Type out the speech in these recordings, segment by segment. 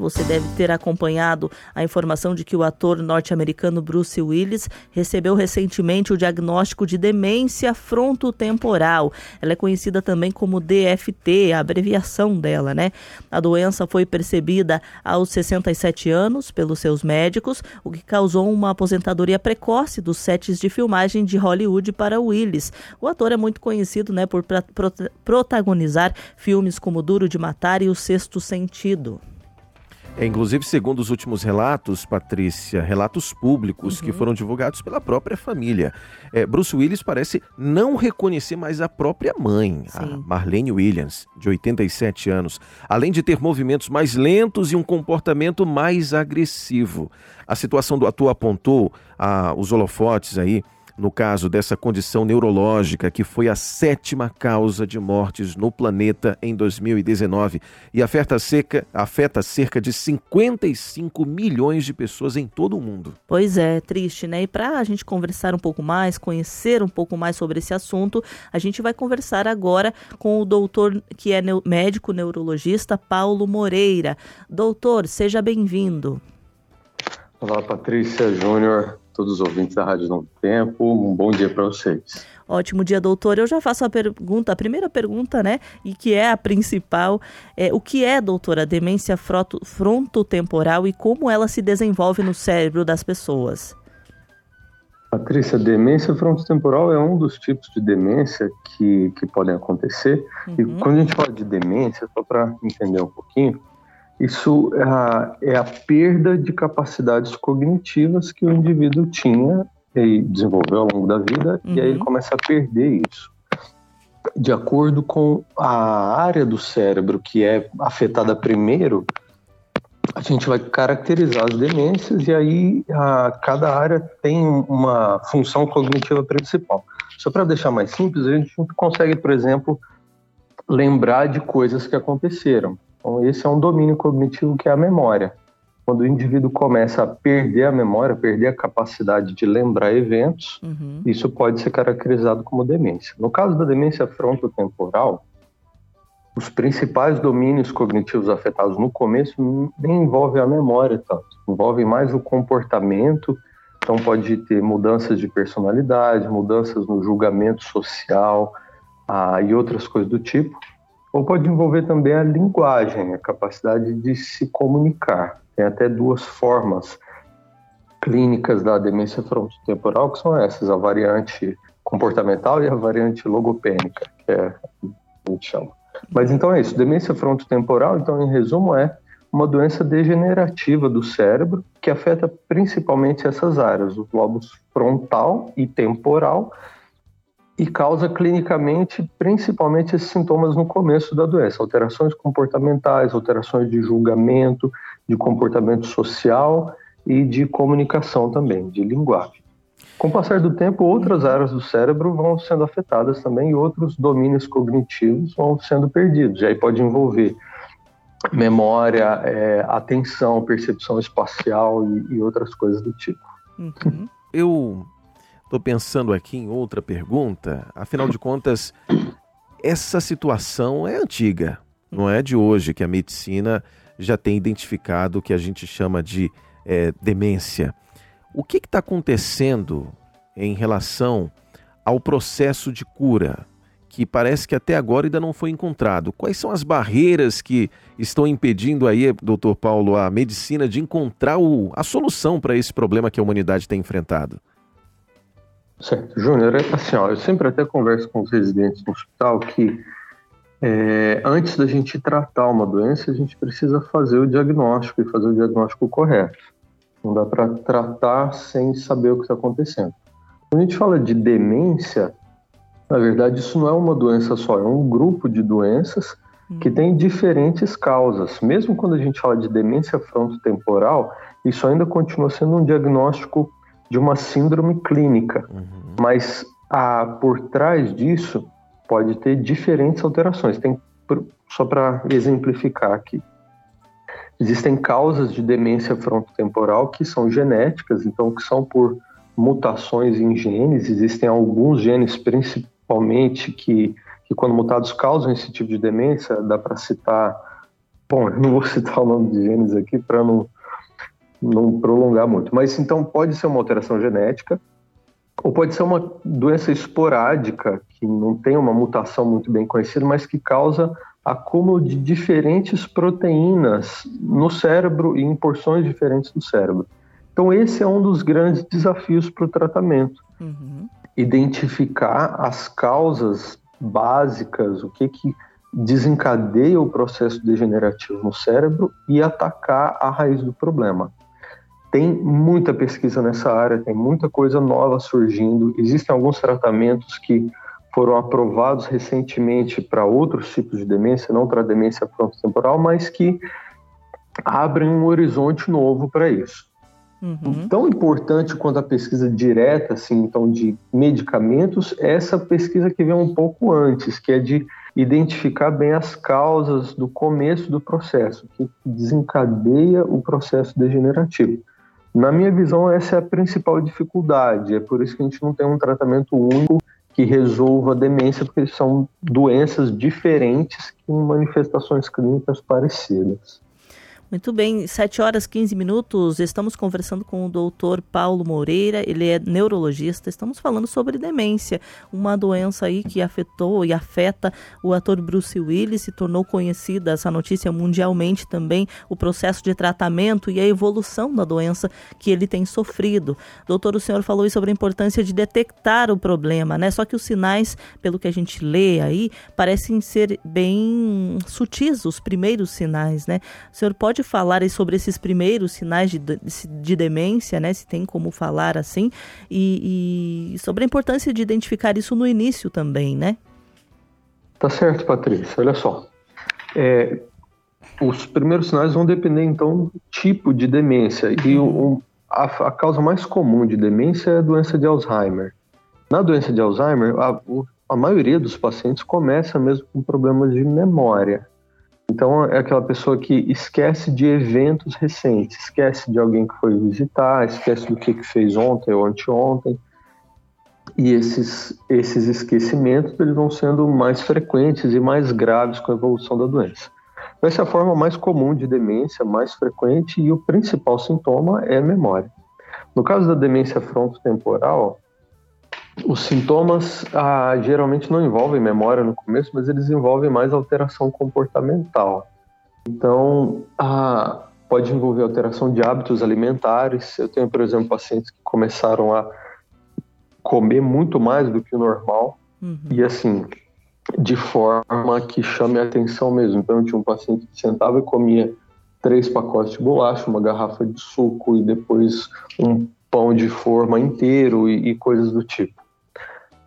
Você deve ter acompanhado a informação de que o ator norte-americano Bruce Willis recebeu recentemente o diagnóstico de demência frontotemporal. Ela é conhecida também como DFT, a abreviação dela, né? A doença foi percebida aos 67 anos pelos seus médicos, o que causou uma aposentadoria precoce dos sets de filmagem de Hollywood para Willis. O ator é muito conhecido, né, por protagonizar filmes como Duro de Matar e O Sexto Sentido. É, inclusive, segundo os últimos relatos, Patrícia, relatos públicos uhum. que foram divulgados pela própria família, é, Bruce Willis parece não reconhecer mais a própria mãe, Sim. a Marlene Williams, de 87 anos, além de ter movimentos mais lentos e um comportamento mais agressivo. A situação do ator apontou a, os holofotes aí no caso dessa condição neurológica que foi a sétima causa de mortes no planeta em 2019 e afeta cerca, afeta cerca de 55 milhões de pessoas em todo o mundo. Pois é, triste, né? E para a gente conversar um pouco mais, conhecer um pouco mais sobre esse assunto, a gente vai conversar agora com o doutor que é médico neurologista Paulo Moreira. Doutor, seja bem-vindo. Olá, Patrícia Júnior todos os ouvintes da Rádio Novo Tempo. Um bom dia para vocês. Ótimo dia, doutor. Eu já faço a pergunta, a primeira pergunta, né? E que é a principal. É, o que é, doutora, demência frontotemporal e como ela se desenvolve no cérebro das pessoas? Patrícia, demência frontotemporal é um dos tipos de demência que, que podem acontecer. Uhum. E quando a gente fala de demência, só para entender um pouquinho, isso é a, é a perda de capacidades cognitivas que o indivíduo tinha e desenvolveu ao longo da vida, uhum. e aí ele uhum. começa a perder isso. De acordo com a área do cérebro que é afetada primeiro, a gente vai caracterizar as demências e aí a, cada área tem uma função cognitiva principal. Só para deixar mais simples, a gente consegue, por exemplo, lembrar de coisas que aconteceram. Então, esse é um domínio cognitivo que é a memória. Quando o indivíduo começa a perder a memória, perder a capacidade de lembrar eventos, uhum. isso pode ser caracterizado como demência. No caso da demência frontotemporal, os principais domínios cognitivos afetados no começo nem envolvem a memória tanto, envolvem mais o comportamento. Então, pode ter mudanças de personalidade, mudanças no julgamento social ah, e outras coisas do tipo ou pode envolver também a linguagem, a capacidade de se comunicar. Tem até duas formas clínicas da demência frontotemporal, que são essas, a variante comportamental e a variante logopênica, que é a gente chama. Mas então é isso, demência frontotemporal, então em resumo é uma doença degenerativa do cérebro que afeta principalmente essas áreas, os lobos frontal e temporal, e causa clinicamente principalmente esses sintomas no começo da doença, alterações comportamentais, alterações de julgamento, de comportamento social e de comunicação também, de linguagem. Com o passar do tempo, outras áreas do cérebro vão sendo afetadas também e outros domínios cognitivos vão sendo perdidos. E aí pode envolver memória, é, atenção, percepção espacial e, e, outras coisas do tipo. Uhum. Eu Estou pensando aqui em outra pergunta. Afinal de contas, essa situação é antiga, não é de hoje que a medicina já tem identificado o que a gente chama de é, demência. O que está acontecendo em relação ao processo de cura, que parece que até agora ainda não foi encontrado? Quais são as barreiras que estão impedindo aí, doutor Paulo, a medicina de encontrar o, a solução para esse problema que a humanidade tem enfrentado? Certo. Júnior, é assim, ó, eu sempre até converso com os residentes no hospital que é, antes da gente tratar uma doença, a gente precisa fazer o diagnóstico e fazer o diagnóstico correto. Não dá para tratar sem saber o que está acontecendo. Quando a gente fala de demência, na verdade, isso não é uma doença só, é um grupo de doenças que uhum. tem diferentes causas. Mesmo quando a gente fala de demência frontotemporal, isso ainda continua sendo um diagnóstico de uma síndrome clínica, uhum. mas a, por trás disso pode ter diferentes alterações. Tem, só para exemplificar aqui, existem causas de demência frontotemporal que são genéticas, então que são por mutações em genes. Existem alguns genes, principalmente, que, que quando mutados causam esse tipo de demência. Dá para citar Bom, eu não vou citar o nome de genes aqui para não, não prolongar muito, mas então pode ser uma alteração genética ou pode ser uma doença esporádica que não tem uma mutação muito bem conhecida, mas que causa acúmulo de diferentes proteínas no cérebro e em porções diferentes do cérebro. Então, esse é um dos grandes desafios para o tratamento. Uhum. Identificar as causas básicas, o que, que desencadeia o processo degenerativo no cérebro e atacar a raiz do problema. Tem muita pesquisa nessa área, tem muita coisa nova surgindo. Existem alguns tratamentos que foram aprovados recentemente para outros tipos de demência, não para demência frontotemporal, mas que abrem um horizonte novo para isso. Uhum. Tão importante quanto a pesquisa direta, assim, então de medicamentos, é essa pesquisa que vem um pouco antes, que é de identificar bem as causas do começo do processo, que desencadeia o processo degenerativo. Na minha visão, essa é a principal dificuldade. É por isso que a gente não tem um tratamento único que resolva a demência, porque são doenças diferentes com manifestações clínicas parecidas. Muito bem, 7 horas 15 minutos. Estamos conversando com o doutor Paulo Moreira, ele é neurologista. Estamos falando sobre demência, uma doença aí que afetou e afeta o ator Bruce Willis. Se tornou conhecida essa notícia mundialmente também, o processo de tratamento e a evolução da doença que ele tem sofrido. Doutor, o senhor falou sobre a importância de detectar o problema, né? Só que os sinais, pelo que a gente lê aí, parecem ser bem sutis, os primeiros sinais, né? O senhor pode pode falar sobre esses primeiros sinais de, de demência, né? Se tem como falar assim, e, e sobre a importância de identificar isso no início também, né? Tá certo, Patrícia. Olha só. É, os primeiros sinais vão depender, então, do tipo de demência. E o, o, a, a, causa mais comum de demência é a doença de Alzheimer. Na doença de Alzheimer, a, a maioria dos pacientes começa mesmo com problemas de memória. Então, é aquela pessoa que esquece de eventos recentes, esquece de alguém que foi visitar, esquece do que, que fez ontem ou anteontem. E esses, esses esquecimentos eles vão sendo mais frequentes e mais graves com a evolução da doença. Essa é a forma mais comum de demência, mais frequente, e o principal sintoma é a memória. No caso da demência frontotemporal, os sintomas ah, geralmente não envolvem memória no começo, mas eles envolvem mais alteração comportamental. Então, ah, pode envolver alteração de hábitos alimentares. Eu tenho, por exemplo, pacientes que começaram a comer muito mais do que o normal uhum. e assim, de forma que chame a atenção mesmo. Então, eu tinha um paciente que sentava e comia três pacotes de bolacha, uma garrafa de suco e depois um pão de forma inteiro e, e coisas do tipo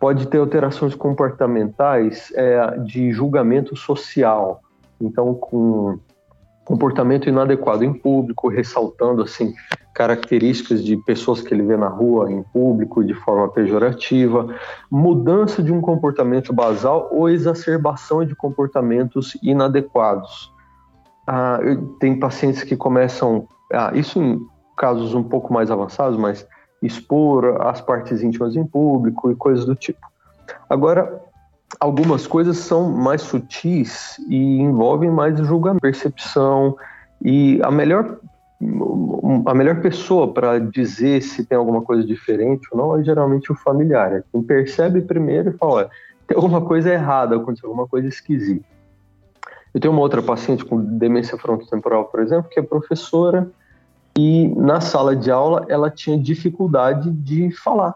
pode ter alterações comportamentais é, de julgamento social. Então, com comportamento inadequado em público, ressaltando assim características de pessoas que ele vê na rua em público de forma pejorativa, mudança de um comportamento basal ou exacerbação de comportamentos inadequados. Ah, tem pacientes que começam, ah, isso em casos um pouco mais avançados, mas expor as partes íntimas em público e coisas do tipo. Agora, algumas coisas são mais sutis e envolvem mais julgamento, percepção e a melhor a melhor pessoa para dizer se tem alguma coisa diferente ou não é geralmente o familiar. É quem percebe primeiro e fala, tem alguma coisa errada, aconteceu alguma coisa esquisita. Eu tenho uma outra paciente com demência frontotemporal, por exemplo, que é professora e na sala de aula ela tinha dificuldade de falar.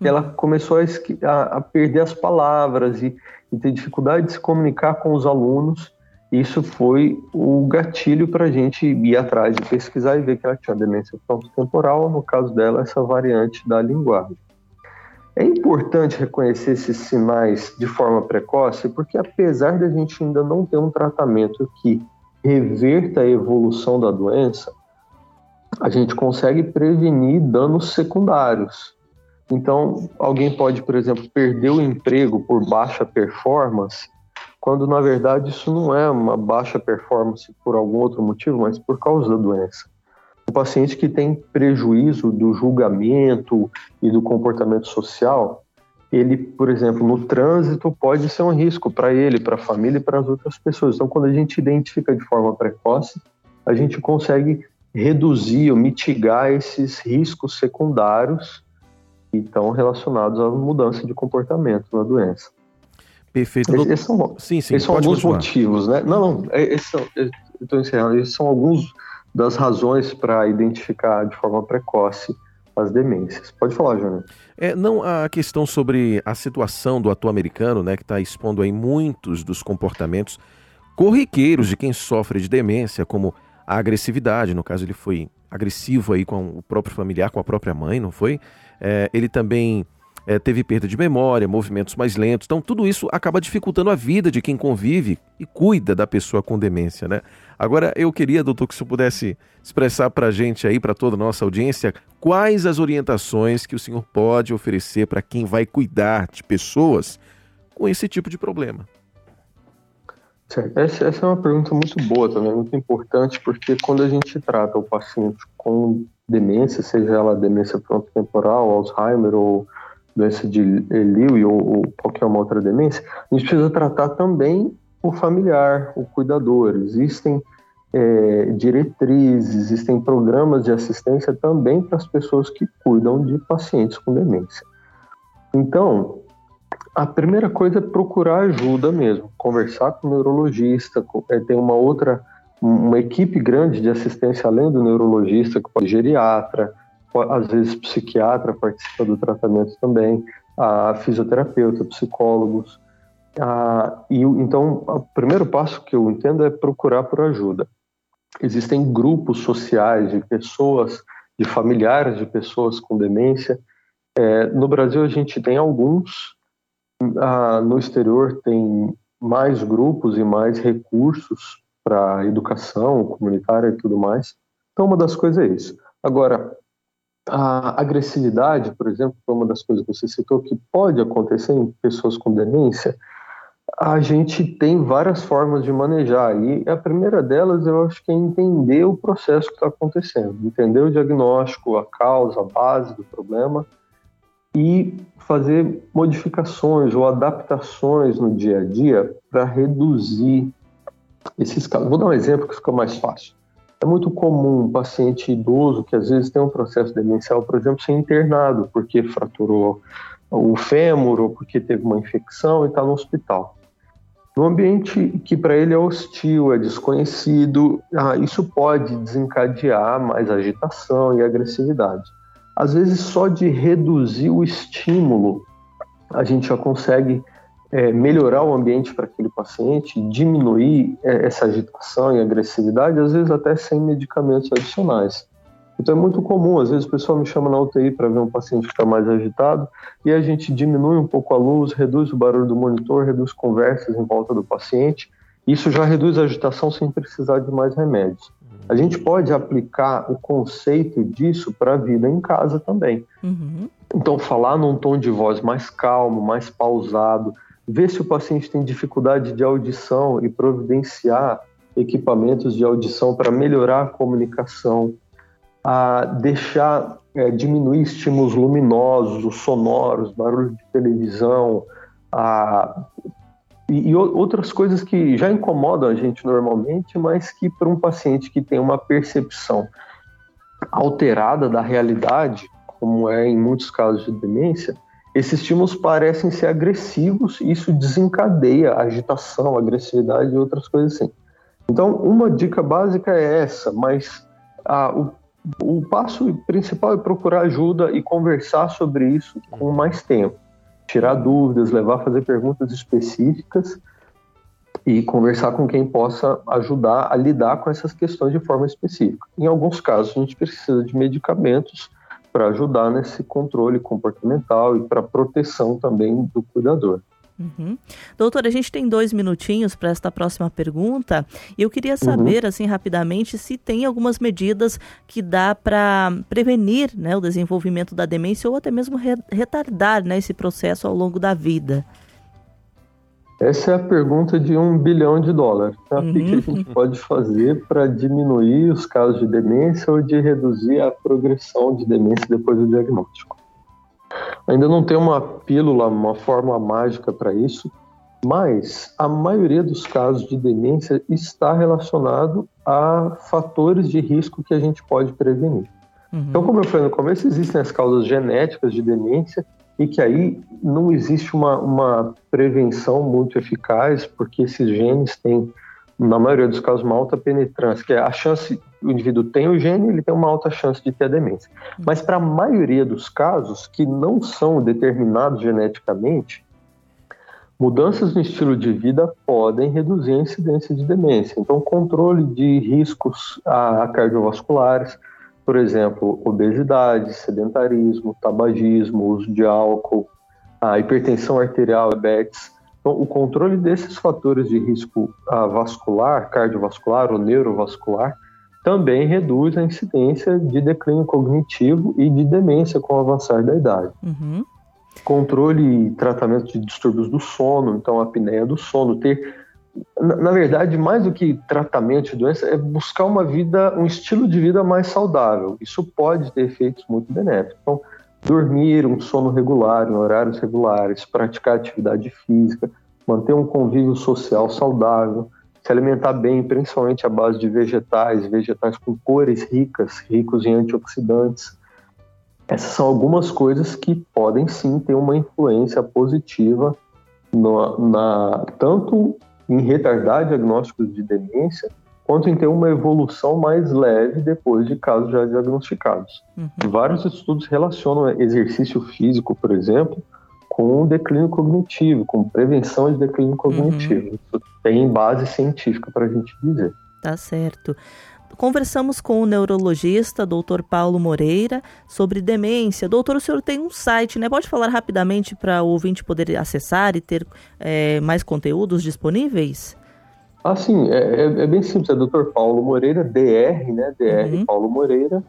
Uhum. Ela começou a, a, perder as palavras e, e, ter dificuldade de se comunicar com os alunos. Isso foi o gatilho para a gente ir atrás de pesquisar e ver que ela tinha demência frontotemporal, no caso dela, essa variante da linguagem. É importante reconhecer esses sinais de forma precoce, porque apesar de a gente ainda não ter um tratamento que reverta a evolução da doença, a gente consegue prevenir danos secundários. Então, alguém pode, por exemplo, perder o emprego por baixa performance, quando na verdade isso não é uma baixa performance por algum outro motivo, mas por causa da doença. O paciente que tem prejuízo do julgamento e do comportamento social, ele, por exemplo, no trânsito pode ser um risco para ele, para a família e para as outras pessoas. Então, quando a gente identifica de forma precoce, a gente consegue reduzir ou mitigar esses riscos secundários que estão relacionados à mudança de comportamento na doença. Perfeito. Esses são, sim, sim, esses são alguns continuar. motivos, né? Não, não, é, esses estou encerrando, esses são alguns das razões para identificar de forma precoce as demências. Pode falar, Júnior. É, não a questão sobre a situação do ator americano, né, que está expondo aí muitos dos comportamentos corriqueiros de quem sofre de demência, como a agressividade, no caso ele foi agressivo aí com o próprio familiar, com a própria mãe, não foi? É, ele também é, teve perda de memória, movimentos mais lentos. Então, tudo isso acaba dificultando a vida de quem convive e cuida da pessoa com demência, né? Agora, eu queria, doutor, que o senhor pudesse expressar para a gente aí, para toda a nossa audiência, quais as orientações que o senhor pode oferecer para quem vai cuidar de pessoas com esse tipo de problema. Essa, essa é uma pergunta muito boa também, muito importante, porque quando a gente trata o paciente com demência, seja ela demência frontotemporal, Alzheimer ou doença de Lewy ou, ou qualquer uma outra demência, a gente precisa tratar também o familiar, o cuidador. Existem é, diretrizes, existem programas de assistência também para as pessoas que cuidam de pacientes com demência. Então, a primeira coisa é procurar ajuda mesmo, conversar com o neurologista, é, tem uma outra, uma equipe grande de assistência além do neurologista, que pode geriatra, às vezes psiquiatra participa do tratamento também, a fisioterapeuta, psicólogos. E então, o primeiro passo que eu entendo é procurar por ajuda. Existem grupos sociais de pessoas, de familiares de pessoas com demência. É, no Brasil a gente tem alguns, ah, no exterior tem mais grupos e mais recursos para educação comunitária e tudo mais. Então, uma das coisas é isso. Agora, a agressividade, por exemplo, foi uma das coisas que você citou que pode acontecer em pessoas com demência. A gente tem várias formas de manejar e a primeira delas eu acho que é entender o processo que está acontecendo, entender o diagnóstico, a causa, a base do problema e fazer modificações ou adaptações no dia a dia para reduzir esses casos. Vou dar um exemplo que fica mais fácil. É muito comum um paciente idoso que às vezes tem um processo demencial, por exemplo, ser internado porque fraturou o fêmur ou porque teve uma infecção e está no hospital. No ambiente que para ele é hostil, é desconhecido, ah, isso pode desencadear mais agitação e agressividade. Às vezes, só de reduzir o estímulo, a gente já consegue é, melhorar o ambiente para aquele paciente, diminuir é, essa agitação e agressividade, às vezes até sem medicamentos adicionais. Então é muito comum, às vezes o pessoal me chama na UTI para ver um paciente que está mais agitado e a gente diminui um pouco a luz, reduz o barulho do monitor, reduz conversas em volta do paciente. Isso já reduz a agitação sem precisar de mais remédios. A gente pode aplicar o conceito disso para a vida em casa também. Uhum. Então, falar num tom de voz mais calmo, mais pausado, ver se o paciente tem dificuldade de audição e providenciar equipamentos de audição para melhorar a comunicação, a deixar é, diminuir estímulos luminosos, os sonoros, barulho de televisão, a, e, e, outras coisas que já incomodam a gente normalmente, mas que para um paciente que tem uma percepção alterada da realidade, como é em muitos casos de demência, esses estímulos parecem ser agressivos e isso desencadeia agitação, agressividade e outras coisas assim. Então, uma dica básica é essa, mas o, o passo principal é procurar ajuda e conversar sobre isso com mais tempo. Tirar dúvidas, levar a fazer perguntas específicas e conversar com quem possa ajudar a lidar com essas questões de forma específica. Em alguns casos, a gente precisa de medicamentos para ajudar nesse controle comportamental e para proteção também do cuidador. Uhum. Doutora, a gente tem dois minutinhos para esta próxima pergunta e eu queria saber, uhum. assim, rapidamente, se tem algumas medidas que dá para prevenir né, o desenvolvimento da demência ou até mesmo re retardar né, esse processo ao longo da vida. Essa é a pergunta de um bilhão de dólares. Uhum. O que a gente pode fazer para diminuir os casos de demência ou de reduzir a progressão de demência depois do diagnóstico? Ainda não tem uma pílula, uma fórmula mágica para isso, mas a maioria dos casos de demência está relacionado a fatores de risco que a gente pode prevenir. Uhum. Então, como eu falei no começo, existem as causas genéticas de demência e que aí não existe uma, uma prevenção muito eficaz, porque esses genes têm, na maioria dos casos, uma alta penetrância, que é a chance, o indivíduo tem o gene, ele tem uma alta chance de ter a demência. Uhum. Mas para a maioria dos casos que não são determinados geneticamente, Mudanças no estilo de vida podem reduzir a incidência de demência. Então, controle de riscos a, cardiovasculares, por exemplo, obesidade, sedentarismo, tabagismo, uso de álcool, a hipertensão arterial, diabetes. Então, o controle desses fatores de risco vascular, cardiovascular ou neurovascular, também reduz a incidência de declínio cognitivo e de demência com o avançar da idade. Uhum controle e tratamento de distúrbios do sono, então a apneia do sono, ter na, na, verdade, mais do que tratamento de doença, é buscar uma vida, um estilo de vida mais saudável. Isso pode ter efeitos muito benéficos. Então, dormir, um sono regular, em horários regulares, praticar atividade física, manter um convívio social saudável, se alimentar bem, principalmente à base de vegetais, vegetais com cores ricas, ricos em antioxidantes, essas são algumas coisas que podem sim ter uma influência positiva no, na, tanto em retardar diagnósticos de demência, quanto em ter uma evolução mais leve depois de casos já diagnosticados. Uhum. Vários estudos relacionam exercício físico, por exemplo, com declínio cognitivo, com prevenção de declínio cognitivo. Uhum. Isso tem base científica para a gente dizer. Tá certo. Conversamos com o neurologista, doutor Paulo Moreira, sobre demência. Doutor, o senhor tem um site, né? Pode falar rapidamente para o ouvinte poder acessar e ter é, mais conteúdos disponíveis? Ah, sim, é, é, é bem simples, é doutor Paulo Moreira, DR, né? DR uhum. Paulo Moreira.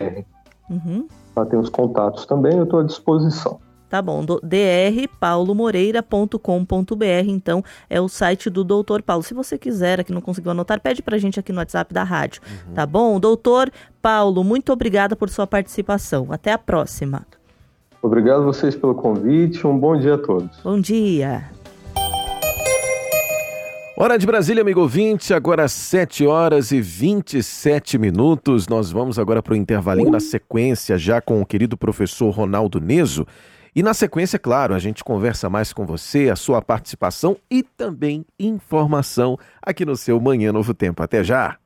É. Uhum. Lá tem os contatos também, eu estou à disposição. Tá bom, drpaulomoreira.com.br, então é o site do Doutor Paulo. Se você quiser, aqui não conseguiu anotar, pede pra gente aqui no WhatsApp da rádio, uhum. tá bom? Doutor Paulo, muito obrigada por sua participação. Até a próxima. Obrigado a vocês pelo convite. Um bom dia a todos. Bom dia. Hora de Brasília, amigo ouvinte, agora 7 horas e 27 minutos. Nós vamos agora para o intervalinho na sequência, já com o querido professor Ronaldo Neso. E na sequência, claro, a gente conversa mais com você, a sua participação e também informação aqui no seu Manhã Novo Tempo. Até já!